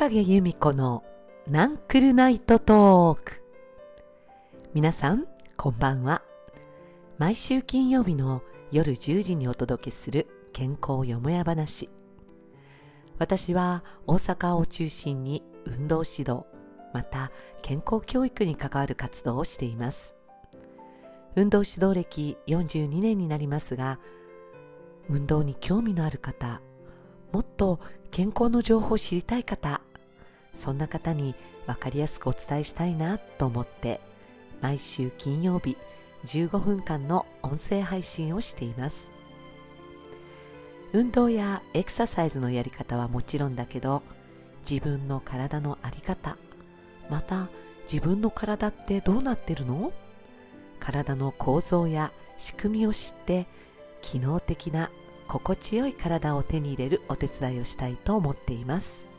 影由美子のナンクルナイトトーク。皆さんこんばんは。毎週金曜日の夜10時にお届けする健康よもや話。私は大阪を中心に運動指導また健康教育に関わる活動をしています。運動指導歴42年になりますが運動に興味のある方もっと健康の情報を知りたい方そんな方に分かりやすくお伝えしたいなと思って毎週金曜日15分間の音声配信をしています。運動やエクササイズのやり方はもちろんだけど自分の体の在り方また自分の体ってどうなってるの？体の構造や仕組みを知って機能的な心地よい体を手に入れるお手伝いをしたいと思っています。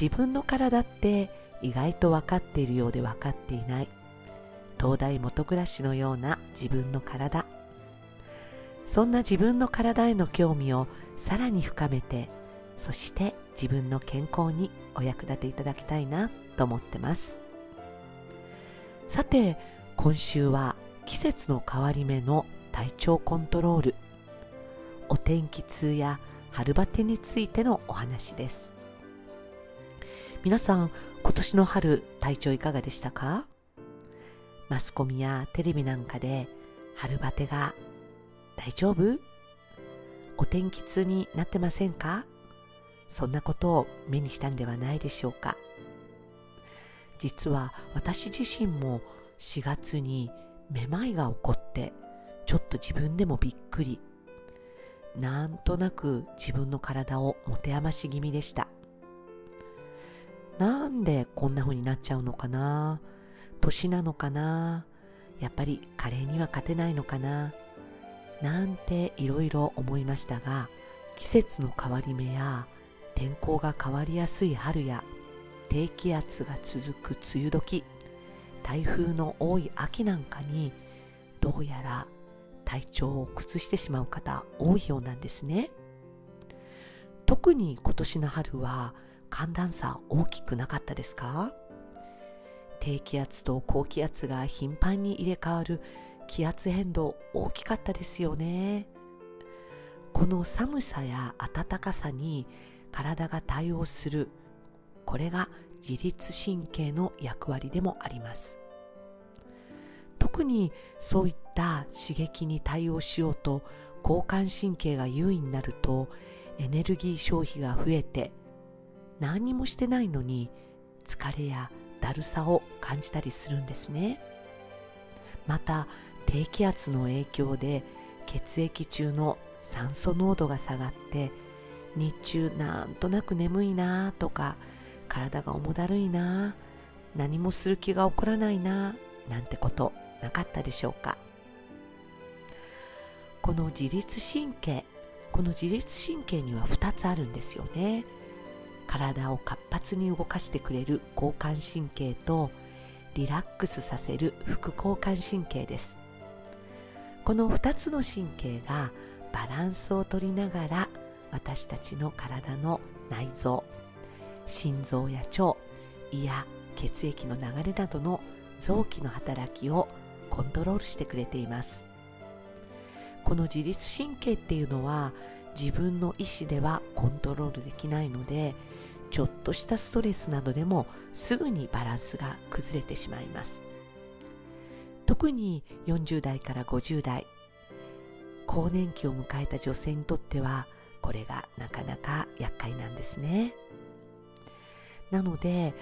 自分の体って意外と分かっているようで分かっていない。東大元暮らしのような自分の体。そんな自分の体への興味をさらに深めてそして自分の健康にお役立ていただきたいなと思ってます。さて今週は季節の変わり目の体調コントロールお天気痛や春バテについてのお話です。皆さん今年の春体調いかがでしたか？マスコミやテレビなんかで春バテが大丈夫？お天気痛になってませんか？そんなことを目にしたんではないでしょうか？実は私自身も4月にめまいが起こってちょっと自分でもびっくり。なんとなく自分の体を持て余し気味でした。なんでこんな風になっちゃうのかな？年なのかな？やっぱり加齢には勝てないのかな？なんていろいろ思いましたが季節の変わり目や天候が変わりやすい春や低気圧が続く梅雨時台風の多い秋なんかにどうやら体調を崩してしまう方多いようなんですね。特に今年の春は寒暖差大きくなかったですか？低気圧と高気圧が頻繁に入れ替わる気圧変動大きかったですよね。この寒さや暖かさに体が対応するこれが自律神経の役割でもあります。特にそういった刺激に対応しようと交感神経が優位になるとエネルギー消費が増えて何もしてないのに疲れやだるさを感じたりするんですね。また低気圧の影響で血液中の酸素濃度が下がって日中なんとなく眠いなとか体が重だるいな何もする気が起こらないななんてことなかったでしょうか。この自律神経この自律神経には2つあるんですよね。体を活発に動かしてくれる交感神経とリラックスさせる副交感神経です。この2つの神経がバランスをとりながら私たちの体の内臓心臓や腸胃や血液の流れなどの臓器の働きをコントロールしてくれています。この自律神経っていうのは自分の意思ではコントロールできないのでちょっとしたストレスなどでもすぐにバランスが崩れてしまいます。特に40代から50代更年期を迎えた女性にとってはこれがなかなか厄介なんですね。なので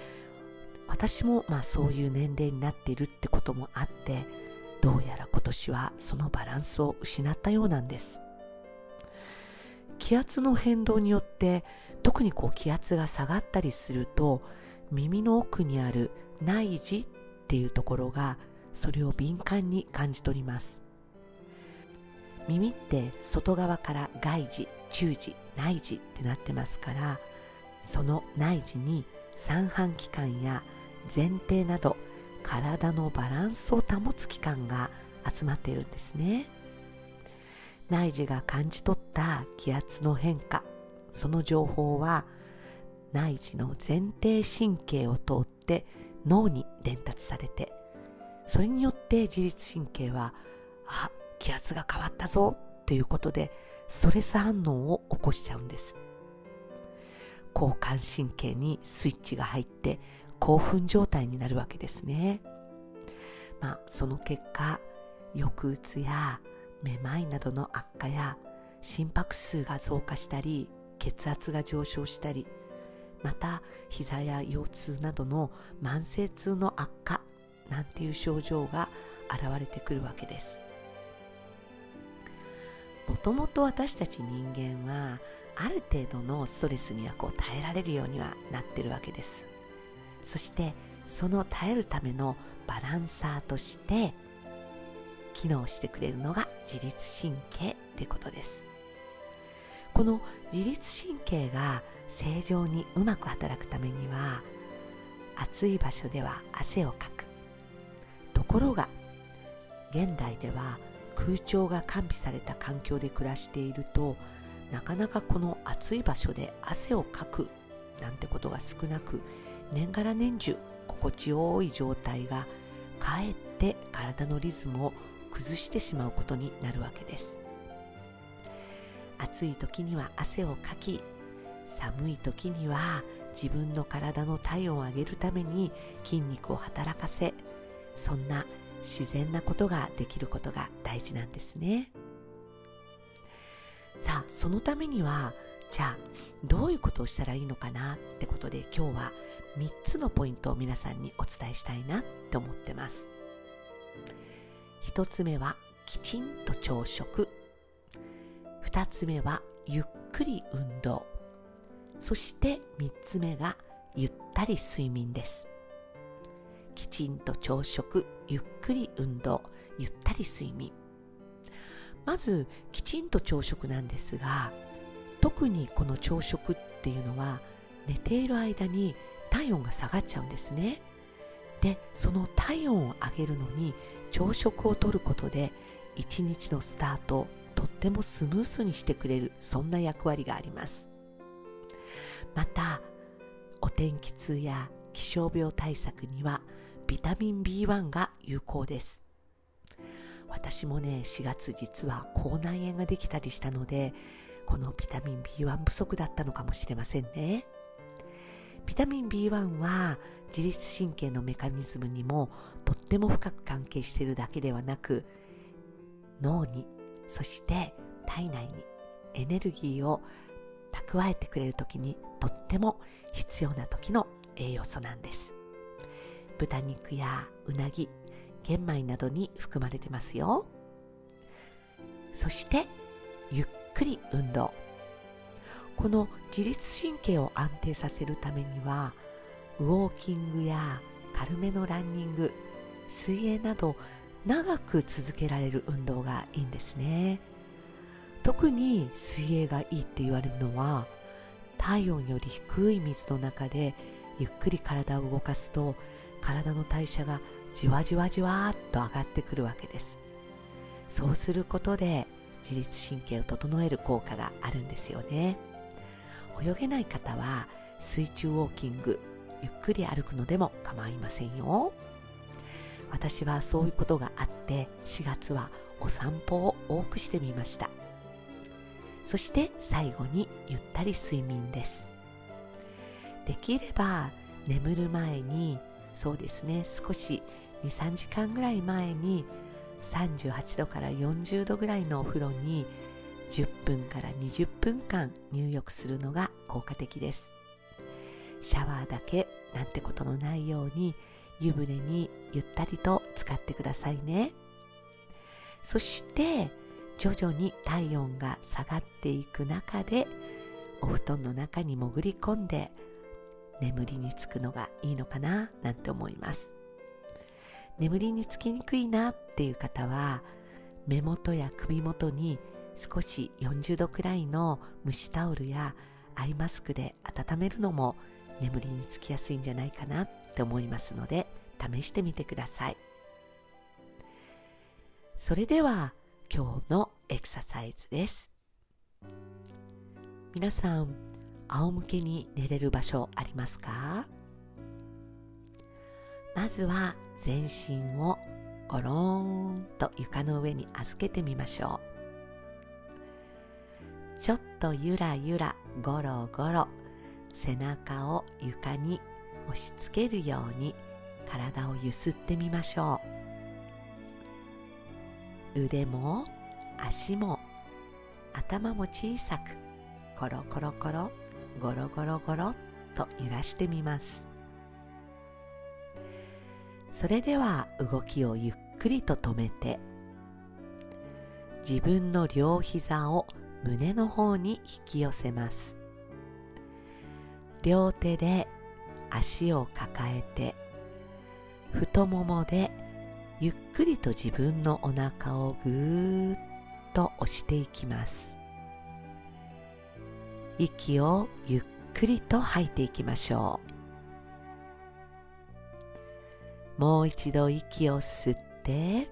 私もまあそういう年齢になっているってこともあってどうやら今年はそのバランスを失ったようなんです。気圧の変動によって特にこう気圧が下がったりすると耳の奥にある内耳っていうところがそれを敏感に感じ取ります。耳って外側から外耳中耳内耳ってなってますからその内耳に三半規管や前庭など体のバランスを保つ器官が集まっているんですね。内耳が感じ取った気圧の変化。その情報は内耳の前庭神経を通って脳に伝達されてそれによって自律神経はあ気圧が変わったぞっていうことでストレス反応を起こしちゃうんです。交感神経にスイッチが入って興奮状態になるわけですね。まあその結果抑うつやめまいなどの悪化や心拍数が増加したり血圧が上昇したりまた膝や腰痛などの慢性痛の悪化なんていう症状が現れてくるわけです。もともと私たち人間はある程度のストレスにはこう耐えられるようにはなってるわけです。そしてその耐えるためのバランサーとして機能してくれるのが自律神経ということです。この自律神経が正常にうまく働くためには暑い場所では汗をかく。ところが現代では空調が完備された環境で暮らしているとなかなかこの暑い場所で汗をかくなんてことが少なく年がら年中心地よい状態がかえって体のリズムを崩してしまうことになるわけです。暑い時には汗をかき寒い時には自分の体の体温を上げるために筋肉を働かせそんな自然なことができることが大事なんですね。さあそのためにはじゃあどういうことをしたらいいのかなってことで今日は3つのポイントを皆さんにお伝えしたいなって思ってます。1つ目はきちんと朝食。2つ目はゆっくり運動。そして3つ目がゆったり睡眠です。きちんと朝食ゆっくり運動ゆったり睡眠。まずきちんと朝食なんですが特にこの朝食っていうのは寝ている間に体温が下がっちゃうんですね。でその体温を上げるのに朝食をとることで一日のスタートをとってもスムースにしてくれるそんな役割があります。またお天気痛や気象病対策にはビタミン B1 が有効です。私もね4月実は口内炎ができたりしたのでこのビタミン B1 不足だったのかもしれませんね。ビタミン B1 は自律神経のメカニズムにもとっても深く関係しているだけではなく脳にそして体内にエネルギーを蓄えてくれる時にとっても必要な時の栄養素なんです。豚肉やうなぎ玄米などに含まれてますよ。そしてゆっくり運動。この自律神経を安定させるためにはウォーキングや軽めのランニング水泳など長く続けられる運動がいいんですね。特に水泳がいいって言われるのは体温より低い水の中でゆっくり体を動かすと体の代謝がじわじわじわっと上がってくるわけです。そうすることで自律神経を整える効果があるんですよね。泳げない方は水中ウォーキングゆっくり歩くのでも構いませんよ。私はそういうことがあって4月はお散歩を多くしてみました。そして最後にゆったり睡眠です。できれば眠る前にそうですね少し23時間ぐらい前に38度から40度ぐらいのお風呂に分から20分間入浴するのが効果的です。シャワーだけなんてことのないように湯船にゆったりと使ってくださいね。そして徐々に体温が下がっていく中でお布団の中に潜り込んで眠りにつくのがいいのかななんて思います。眠りにつきにくいなっていう方は目元や首元に少し40度くらいの蒸しタオルやアイマスクで温めるのも眠りにつきやすいんじゃないかなって思いますので試してみてください。それでは今日のエクササイズです。皆さん仰向けに寝れる場所ありますか？まずは全身をゴローンと床の上に預けてみましょう。ちょっとゆらゆらゴロゴロ背中を床に押し付けるように体をゆすってみましょう腕も足も頭も小さくコロコロコロゴロゴロゴロと揺らしてみますそれでは動きをゆっくりと止めて自分の両膝を胸の方に引き寄せます。両手で足を抱えて太ももでゆっくりと自分のお腹をぐーっと押していきます。息をゆっくりと吐いていきましょう。もう一度息を吸って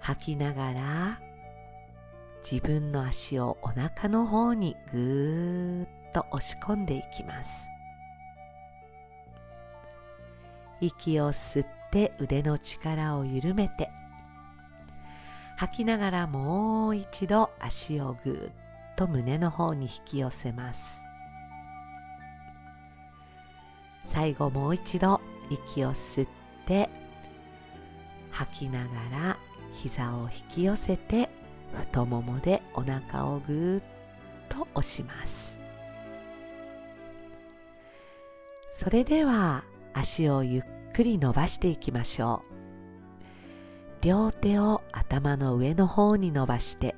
吐きながら自分の足をお腹の方にぐーっと押し込んでいきます。息を吸って腕の力を緩めて吐きながらもう一度足をぐーっと胸の方に引き寄せます。最後もう一度息を吸って吐きながら膝を引き寄せて太ももでお腹をぐーっと押します。それでは足をゆっくり伸ばしていきましょう。両手を頭の上の方に伸ばして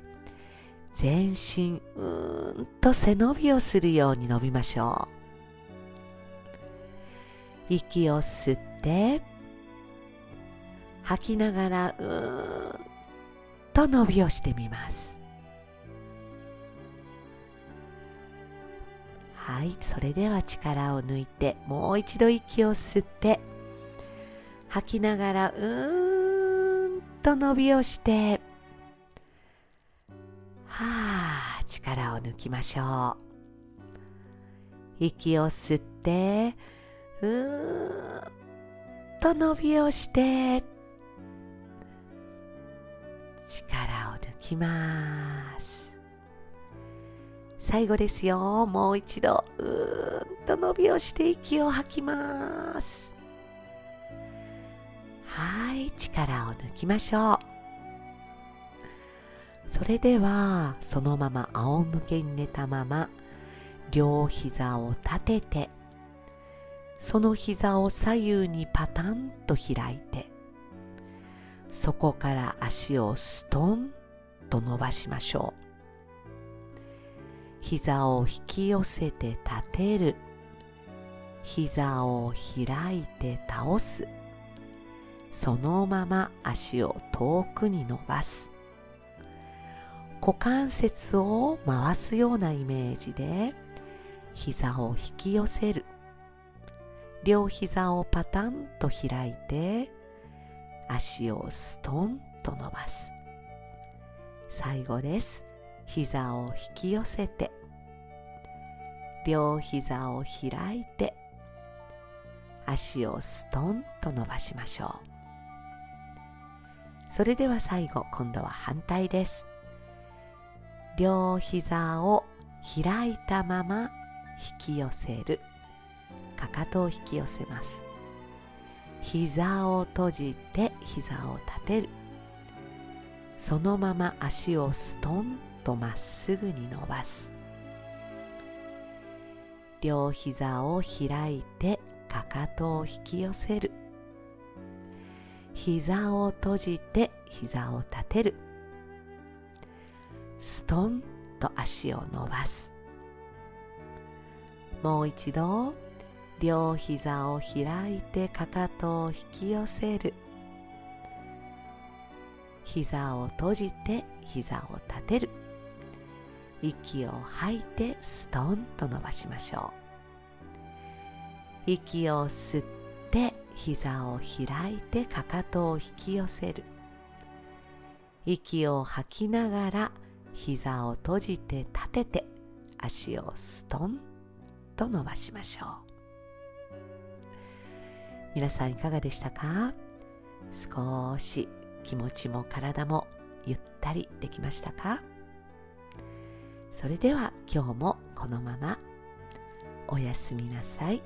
全身うーんと背伸びをするように伸びましょう。息を吸って吐きながらうーんと伸びをしてみますはいそれでは力を抜いてもう一度息を吸って吐きながらうーんと伸びをしてはあ、力を抜きましょう。息を吸って、うーっと伸びをして、きます。最後ですよ。もう一度、うーんと伸びをして息を吐きます。はい、力を抜きましょう。それではそのまま仰向けに寝たまま両膝を立ててその膝を左右にパタンと開いてそこから足をストンと伸ばしましょう。膝を引き寄せて立てる。膝を開いて倒す。そのまま足を遠くに伸ばす。股関節を回すようなイメージで膝を引き寄せる。両膝をパタンと開いて足をストンと伸ばす。最後です。膝を引き寄せて。両膝を開いて。足をストンと伸ばしましょう。それでは最後今度は反対です。両膝を開いたまま引き寄せる。かかとを引き寄せます。膝を閉じて膝を立てる。そのまま足をストンとまっすぐに伸ばす。両膝を開いてかかとを引き寄せる。膝を閉じて膝を立てる。ストンと足を伸ばす。もう一度両膝を開いてかかとを引き寄せる。膝を閉じて膝を立てる。息を吐いてストンと伸ばしましょう。息を吸って膝を開いてかかとを引き寄せる。息を吐きながら膝を閉じて立てて足をストンと伸ばしましょう。皆さんいかがでしたか？少し気持ちも体もゆったりできましたか？それでは今日もこのままおやすみなさい。